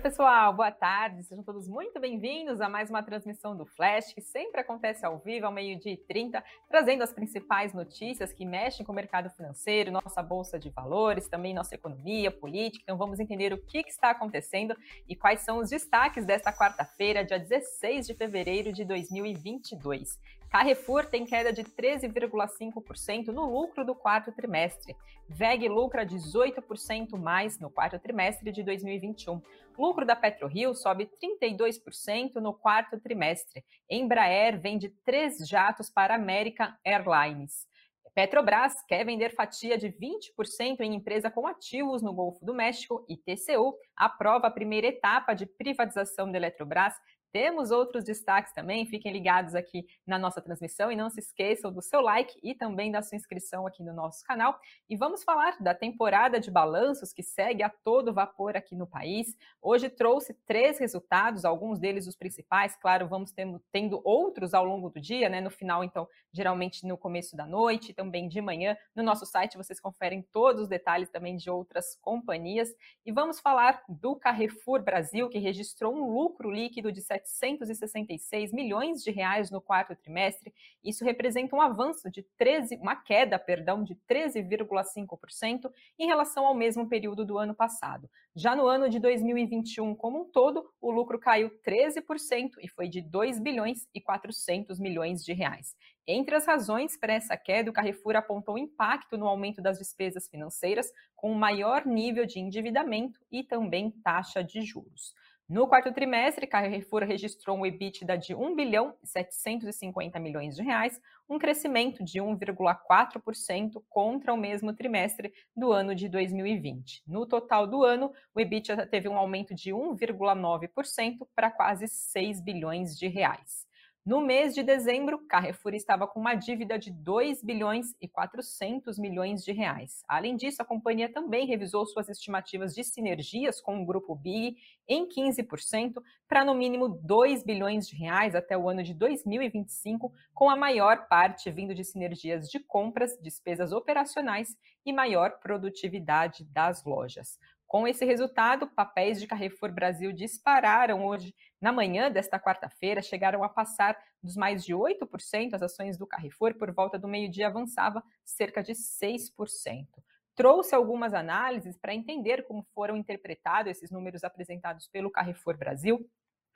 Oi, pessoal, boa tarde. Sejam todos muito bem-vindos a mais uma transmissão do Flash, que sempre acontece ao vivo, ao meio-dia e 30, trazendo as principais notícias que mexem com o mercado financeiro, nossa bolsa de valores, também nossa economia, política. Então, vamos entender o que, que está acontecendo e quais são os destaques desta quarta-feira, dia 16 de fevereiro de 2022. Carrefour tem queda de 13,5% no lucro do quarto trimestre. VEG lucra 18% mais no quarto trimestre de 2021. Lucro da PetroRio sobe 32% no quarto trimestre. Embraer vende três jatos para American Airlines. Petrobras quer vender fatia de 20% em empresa com ativos no Golfo do México e TCU aprova a primeira etapa de privatização da Eletrobras temos outros destaques também, fiquem ligados aqui na nossa transmissão e não se esqueçam do seu like e também da sua inscrição aqui no nosso canal. E vamos falar da temporada de balanços que segue a todo vapor aqui no país. Hoje trouxe três resultados, alguns deles os principais, claro, vamos tendo, outros ao longo do dia, né? No final, então, geralmente no começo da noite, também de manhã. No nosso site vocês conferem todos os detalhes também de outras companhias. E vamos falar do Carrefour Brasil, que registrou um lucro líquido de 766 milhões de reais no quarto trimestre. Isso representa um avanço de 13, uma queda, perdão, de 13,5% em relação ao mesmo período do ano passado. Já no ano de 2021 como um todo, o lucro caiu 13% e foi de 2 bilhões e 400 milhões de reais. Entre as razões para essa queda, o Carrefour apontou impacto no aumento das despesas financeiras, com um maior nível de endividamento e também taxa de juros. No quarto trimestre, Carrefour registrou um EBITDA de 1 bilhão e 750 milhões de reais, um crescimento de 1,4% contra o mesmo trimestre do ano de 2020. No total do ano, o EBITDA teve um aumento de 1,9% para quase 6 bilhões de reais. No mês de dezembro, Carrefour estava com uma dívida de 2 bilhões e 400 milhões de reais. Além disso, a companhia também revisou suas estimativas de sinergias com o grupo Big em 15% para no mínimo 2 bilhões de reais até o ano de 2025, com a maior parte vindo de sinergias de compras, despesas operacionais e maior produtividade das lojas. Com esse resultado, papéis de Carrefour Brasil dispararam hoje, na manhã desta quarta-feira, chegaram a passar dos mais de 8%. As ações do Carrefour, por volta do meio-dia, avançava cerca de 6%. Trouxe algumas análises para entender como foram interpretados esses números apresentados pelo Carrefour Brasil.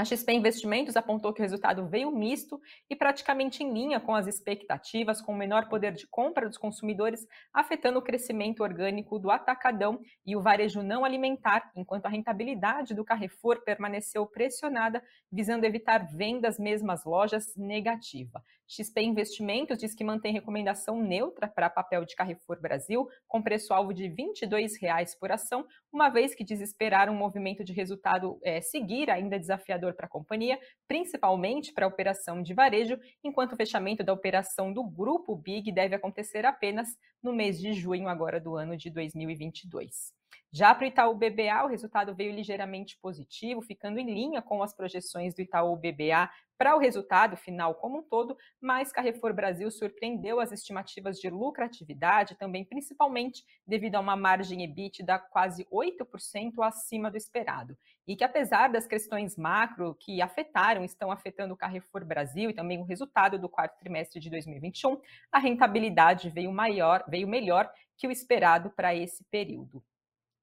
A XP Investimentos apontou que o resultado veio misto e praticamente em linha com as expectativas, com o menor poder de compra dos consumidores, afetando o crescimento orgânico do atacadão e o varejo não alimentar, enquanto a rentabilidade do Carrefour permaneceu pressionada, visando evitar vendas mesmas lojas negativa. XP Investimentos diz que mantém recomendação neutra para papel de Carrefour Brasil, com preço-alvo de R$ 22,00 por ação, uma vez que desesperar um movimento de resultado é, seguir ainda desafiador para a companhia, principalmente para a operação de varejo, enquanto o fechamento da operação do Grupo Big deve acontecer apenas no mês de junho agora do ano de 2022. Já para o Itaú BBA, o resultado veio ligeiramente positivo, ficando em linha com as projeções do Itaú BBA para o resultado final como um todo, mas Carrefour Brasil surpreendeu as estimativas de lucratividade, também principalmente devido a uma margem EBITDA quase 8% acima do esperado. E que apesar das questões macro que afetaram, estão afetando o Carrefour Brasil e também o resultado do quarto trimestre de 2021, a rentabilidade veio maior, veio melhor que o esperado para esse período.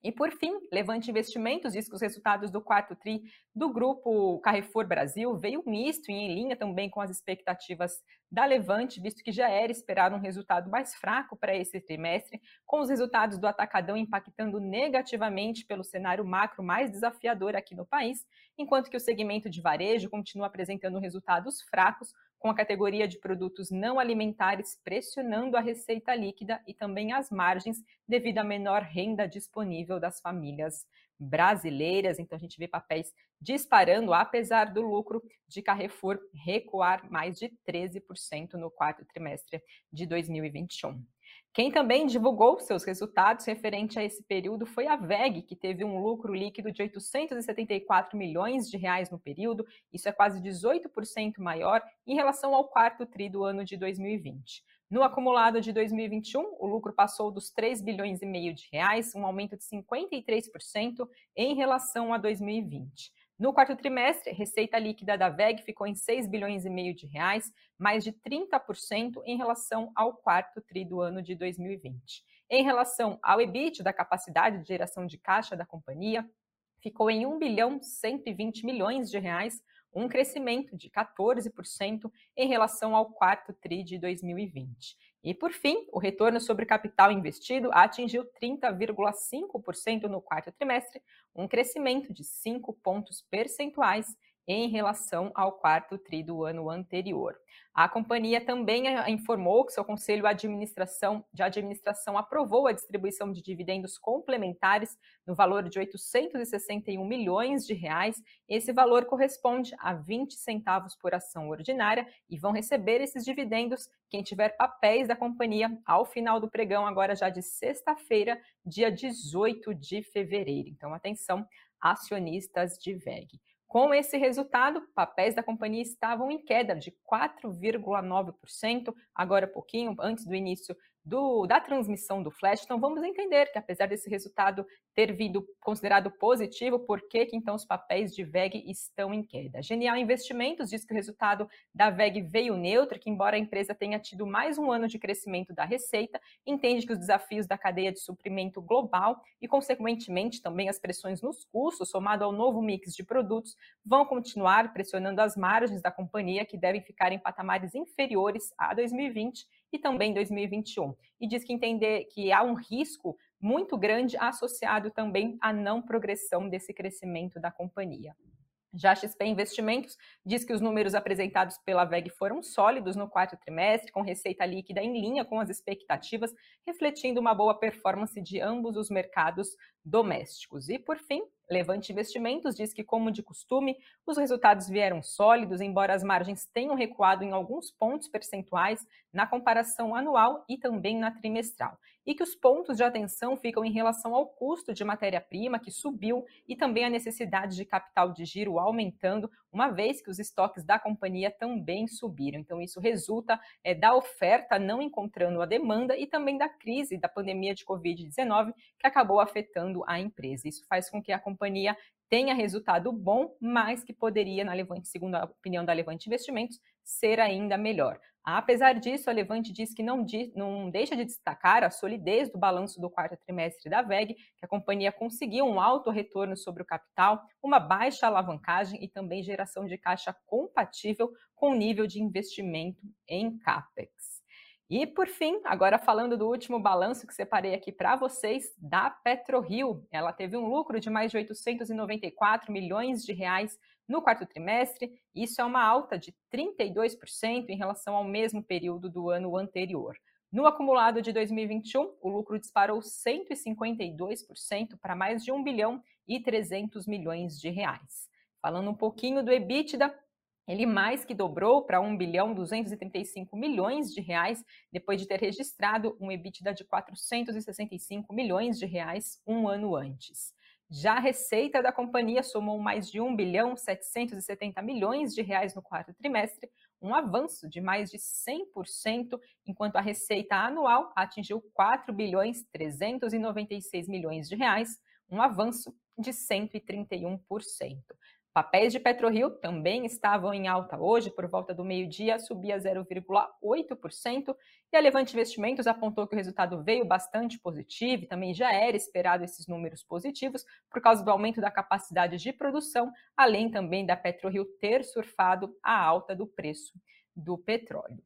E por fim, Levante Investimentos diz que os resultados do quarto TRI do grupo Carrefour Brasil veio misto e em linha também com as expectativas da Levante, visto que já era esperado um resultado mais fraco para esse trimestre, com os resultados do atacadão impactando negativamente pelo cenário macro mais desafiador aqui no país, enquanto que o segmento de varejo continua apresentando resultados fracos, com a categoria de produtos não alimentares pressionando a receita líquida e também as margens devido à menor renda disponível das famílias brasileiras. Então a gente vê papéis disparando, apesar do lucro de Carrefour recuar mais de 13% no quarto trimestre de 2021. Quem também divulgou seus resultados referente a esse período foi a VEG, que teve um lucro líquido de 874 milhões de reais no período, isso é quase 18% maior em relação ao quarto tri do ano de 2020. No acumulado de 2021, o lucro passou dos 3 bilhões e meio de reais, um aumento de 53% em relação a 2020. No quarto trimestre, receita líquida da VEG ficou em 6 bilhões e meio de reais, mais de 30% em relação ao quarto tri do ano de 2020. Em relação ao EBIT, da capacidade de geração de caixa da companhia, ficou em 1 bilhão 120 milhões de reais, um crescimento de 14% em relação ao quarto TRI de 2020. E, por fim, o retorno sobre capital investido atingiu 30,5% no quarto trimestre, um crescimento de 5 pontos percentuais em relação ao quarto TRI do ano anterior. A companhia também eh, informou que seu conselho de administração, de administração aprovou a distribuição de dividendos complementares no valor de 861 milhões de reais. Esse valor corresponde a 20 centavos por ação ordinária e vão receber esses dividendos quem tiver papéis da companhia ao final do pregão, agora já de sexta-feira, dia 18 de fevereiro. Então, atenção, acionistas de VEG. Com esse resultado, papéis da companhia estavam em queda de 4,9%, agora pouquinho antes do início do, da transmissão do flash. Então vamos entender que apesar desse resultado ter vindo considerado positivo, por que, que então os papéis de VEG estão em queda? Genial Investimentos diz que o resultado da VEG veio neutro, que embora a empresa tenha tido mais um ano de crescimento da receita, entende que os desafios da cadeia de suprimento global e, consequentemente, também as pressões nos custos, somado ao novo mix de produtos, vão continuar pressionando as margens da companhia, que devem ficar em patamares inferiores a 2020 e também 2021. E diz que entender que há um risco muito grande associado também à não progressão desse crescimento da companhia. Já a XP Investimentos diz que os números apresentados pela VEG foram sólidos no quarto trimestre, com receita líquida em linha com as expectativas, refletindo uma boa performance de ambos os mercados domésticos. E, por fim, Levante Investimentos diz que, como de costume, os resultados vieram sólidos, embora as margens tenham recuado em alguns pontos percentuais na comparação anual e também na trimestral, e que os pontos de atenção ficam em relação ao custo de matéria-prima, que subiu, e também a necessidade de capital de giro aumentando, uma vez que os estoques da companhia também subiram. Então, isso resulta é, da oferta não encontrando a demanda e também da crise da pandemia de Covid-19, que acabou afetando a empresa. Isso faz com que a companhia tenha resultado bom, mas que poderia, na Levante, segundo a opinião da Levante Investimentos, ser ainda melhor. Apesar disso, a Levante diz que não, não, deixa de destacar a solidez do balanço do quarto trimestre da VEG, que a companhia conseguiu um alto retorno sobre o capital, uma baixa alavancagem e também geração de caixa compatível com o nível de investimento em CAPEX. E por fim, agora falando do último balanço que separei aqui para vocês, da PetroRio. Ela teve um lucro de mais de 894 milhões de reais no quarto trimestre. Isso é uma alta de 32% em relação ao mesmo período do ano anterior. No acumulado de 2021, o lucro disparou 152% para mais de 1 bilhão e 300 milhões de reais. Falando um pouquinho do EBITDA, ele mais que dobrou para 1 bilhão 235 milhões de reais, depois de ter registrado um EBITDA de 465 milhões de reais um ano antes. Já a receita da companhia somou mais de 1 bilhão 770 milhões de reais no quarto trimestre, um avanço de mais de 100%, enquanto a receita anual atingiu 4 bilhões 396 milhões de reais, um avanço de 131%. Papéis de PetroRio também estavam em alta hoje, por volta do meio-dia, subia 0,8%, e a Levante Investimentos apontou que o resultado veio bastante positivo, e também já era esperado esses números positivos, por causa do aumento da capacidade de produção, além também da PetroRio ter surfado a alta do preço do petróleo.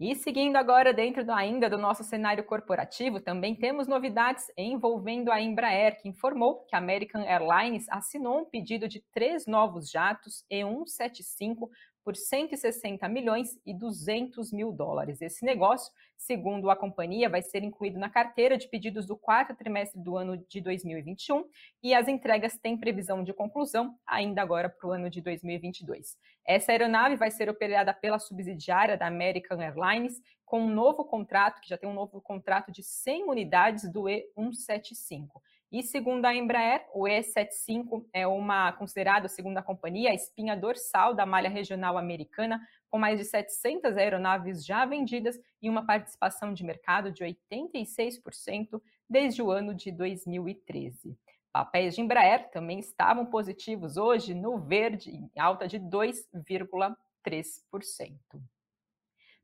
E seguindo agora dentro do, ainda do nosso cenário corporativo, também temos novidades envolvendo a Embraer, que informou que a American Airlines assinou um pedido de três novos jatos E175 por 160 milhões e 200 mil dólares. Esse negócio, segundo a companhia, vai ser incluído na carteira de pedidos do quarto trimestre do ano de 2021 e as entregas têm previsão de conclusão ainda agora para o ano de 2022. Essa aeronave vai ser operada pela subsidiária da American Airlines com um novo contrato, que já tem um novo contrato de 100 unidades do E175. E segundo a Embraer, o E75 é uma considerada, segundo a companhia, a espinha dorsal da malha regional americana, com mais de 700 aeronaves já vendidas e uma participação de mercado de 86% desde o ano de 2013. Papéis de Embraer também estavam positivos hoje no verde, em alta de 2,3%.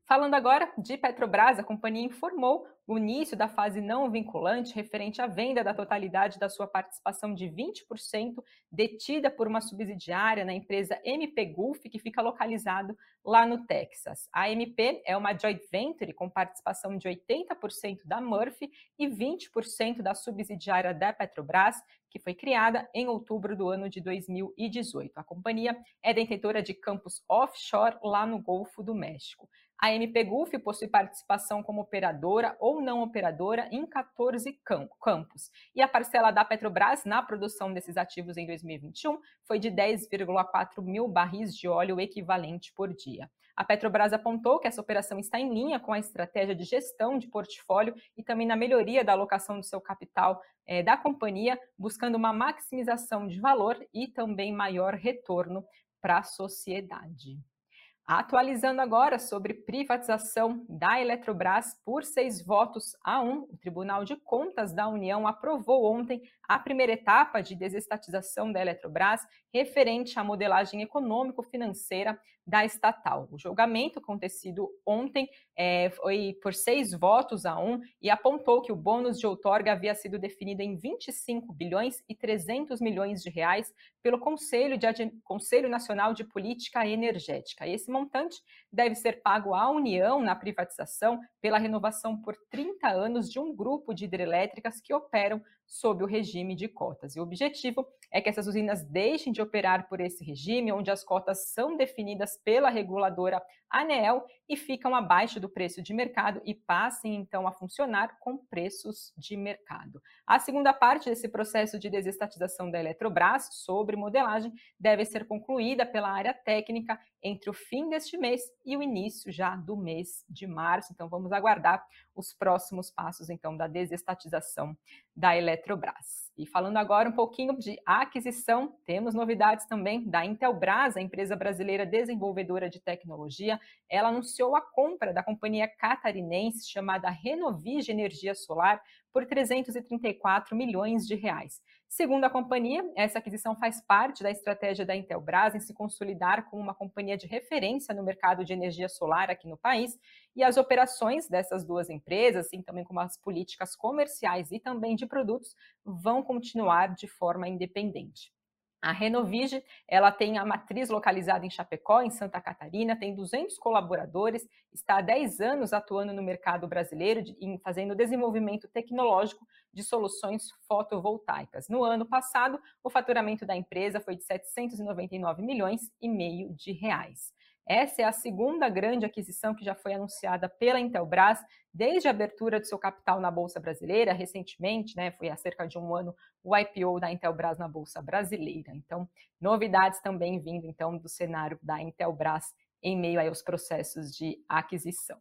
Falando agora de Petrobras, a companhia informou o início da fase não vinculante referente à venda da totalidade da sua participação de 20% detida por uma subsidiária na empresa MP Gulf, que fica localizado lá no Texas. A MP é uma joint venture com participação de 80% da Murphy e 20% da subsidiária da Petrobras, que foi criada em outubro do ano de 2018. A companhia é detentora de campos offshore lá no Golfo do México. A MP Gulf possui participação como operadora ou não operadora em 14 campos. E a parcela da Petrobras na produção desses ativos em 2021 foi de 10,4 mil barris de óleo equivalente por dia. A Petrobras apontou que essa operação está em linha com a estratégia de gestão de portfólio e também na melhoria da alocação do seu capital é, da companhia, buscando uma maximização de valor e também maior retorno para a sociedade. Atualizando agora sobre privatização da Eletrobras por seis votos a um, o Tribunal de Contas da União aprovou ontem a primeira etapa de desestatização da Eletrobras referente à modelagem econômico-financeira da estatal. O julgamento acontecido ontem é, foi por seis votos a um e apontou que o bônus de outorga havia sido definido em 25 bilhões e 300 milhões de reais pelo Conselho, de, Conselho Nacional de Política Energética. Esse montante deve ser pago à União na privatização pela renovação por 30 anos de um grupo de hidrelétricas que operam sob o regime de cotas. E o objetivo é que essas usinas deixem de operar por esse regime, onde as cotas são definidas pela reguladora ANEEL e ficam abaixo do preço de mercado e passem então a funcionar com preços de mercado. A segunda parte desse processo de desestatização da Eletrobras sobre modelagem deve ser concluída pela área técnica entre o fim deste mês e o início já do mês de março. Então vamos aguardar os próximos passos então da desestatização da Eletrobras. E falando agora um pouquinho de aquisição, temos novidades também da Intelbras, a empresa brasileira desenvolvedora de tecnologia. Ela anunciou a compra da companhia catarinense chamada Renovige Energia Solar por 334 milhões de reais. Segundo a companhia, essa aquisição faz parte da estratégia da Intelbras em se consolidar como uma companhia de referência no mercado de energia solar aqui no país, e as operações dessas duas empresas, assim também como as políticas comerciais e também de produtos, vão continuar de forma independente. A Renovige, ela tem a matriz localizada em Chapecó, em Santa Catarina, tem 200 colaboradores, está há 10 anos atuando no mercado brasileiro, em, fazendo desenvolvimento tecnológico de soluções fotovoltaicas. No ano passado, o faturamento da empresa foi de 799 milhões e meio de reais. Essa é a segunda grande aquisição que já foi anunciada pela Intelbras desde a abertura do seu capital na Bolsa Brasileira, recentemente, né, foi há cerca de um ano o IPO da Intelbras na Bolsa Brasileira. Então, novidades também vindo então do cenário da Intelbras em meio aos processos de aquisição.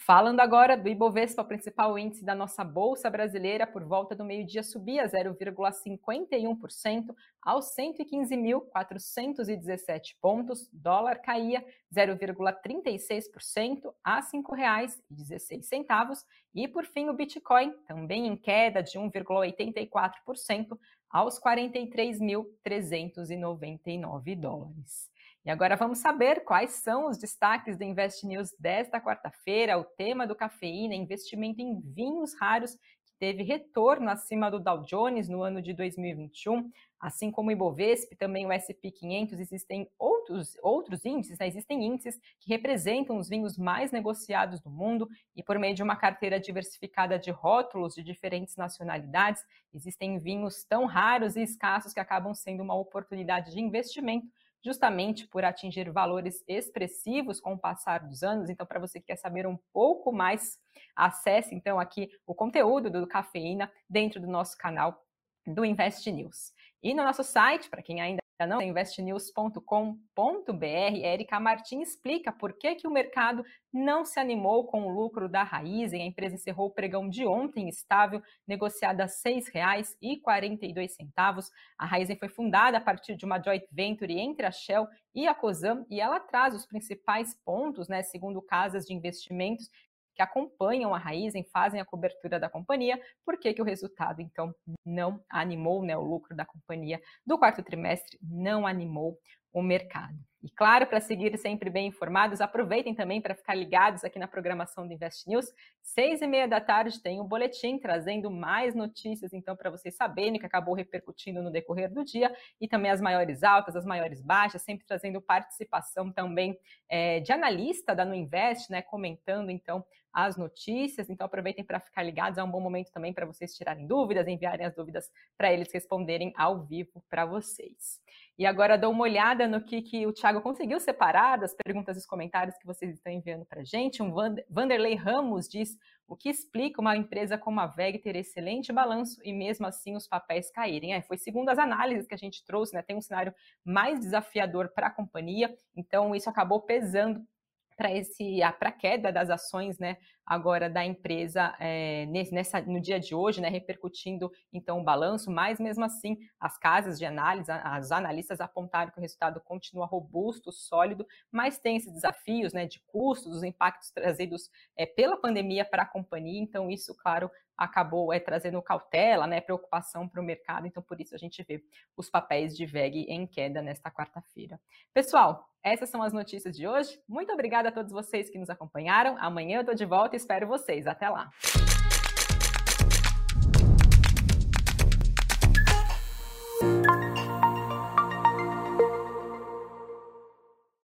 Falando agora do Ibovespa, o principal índice da nossa bolsa brasileira, por volta do meio-dia subia 0,51% aos 115.417 pontos, dólar caía 0,36% a R$ 5,16 e por fim o Bitcoin, também em queda de 1,84% aos 43.399 dólares. E agora vamos saber quais são os destaques do Invest News desta quarta-feira. O tema do cafeína, investimento em vinhos raros, que teve retorno acima do Dow Jones no ano de 2021. Assim como o Ibovespa, também o S&P 500, existem outros, outros índices, né? existem índices que representam os vinhos mais negociados do mundo e por meio de uma carteira diversificada de rótulos de diferentes nacionalidades, existem vinhos tão raros e escassos que acabam sendo uma oportunidade de investimento justamente por atingir valores expressivos com o passar dos anos. Então, para você que quer saber um pouco mais, acesse então aqui o conteúdo do Cafeína dentro do nosso canal do Invest News. E no nosso site, para quem ainda não? investnews.com.br. Érica Martins explica por que, que o mercado não se animou com o lucro da Raizen. A empresa encerrou o pregão de ontem estável, negociada a R$ 6,42. A Raizen foi fundada a partir de uma joint venture entre a Shell e a Cosam e ela traz os principais pontos, né, segundo casas de investimentos que acompanham a Raizen, fazem a cobertura da companhia, por que, que o resultado, então, não animou, né, o lucro da companhia do quarto trimestre não animou o mercado. E claro, para seguir sempre bem informados, aproveitem também para ficar ligados aqui na programação do Invest News. Seis e meia da tarde tem um boletim trazendo mais notícias, então, para vocês saberem o que acabou repercutindo no decorrer do dia e também as maiores altas, as maiores baixas, sempre trazendo participação também é, de analista da No Invest, né, comentando então as notícias. Então, aproveitem para ficar ligados. É um bom momento também para vocês tirarem dúvidas, enviarem as dúvidas para eles responderem ao vivo para vocês. E agora dou uma olhada no que, que o Thiago conseguiu separar das perguntas e os comentários que vocês estão enviando para a gente. Um Vanderlei Ramos diz o que explica uma empresa como a VEG ter excelente balanço e mesmo assim os papéis caírem. É, foi segundo as análises que a gente trouxe, né? Tem um cenário mais desafiador para a companhia, então isso acabou pesando para esse para a queda das ações, né, agora da empresa é, nessa, no dia de hoje, né, repercutindo então o balanço, mas mesmo assim as casas de análise, as analistas apontaram que o resultado continua robusto, sólido, mas tem esses desafios, né, de custos, os impactos trazidos é, pela pandemia para a companhia, então isso, claro, acabou é, trazendo cautela, né, preocupação para o mercado, então por isso a gente vê os papéis de VEG em queda nesta quarta-feira. Pessoal, essas são as notícias de hoje. Muito obrigada a todos vocês que nos acompanharam. Amanhã eu estou de volta e espero vocês. Até lá!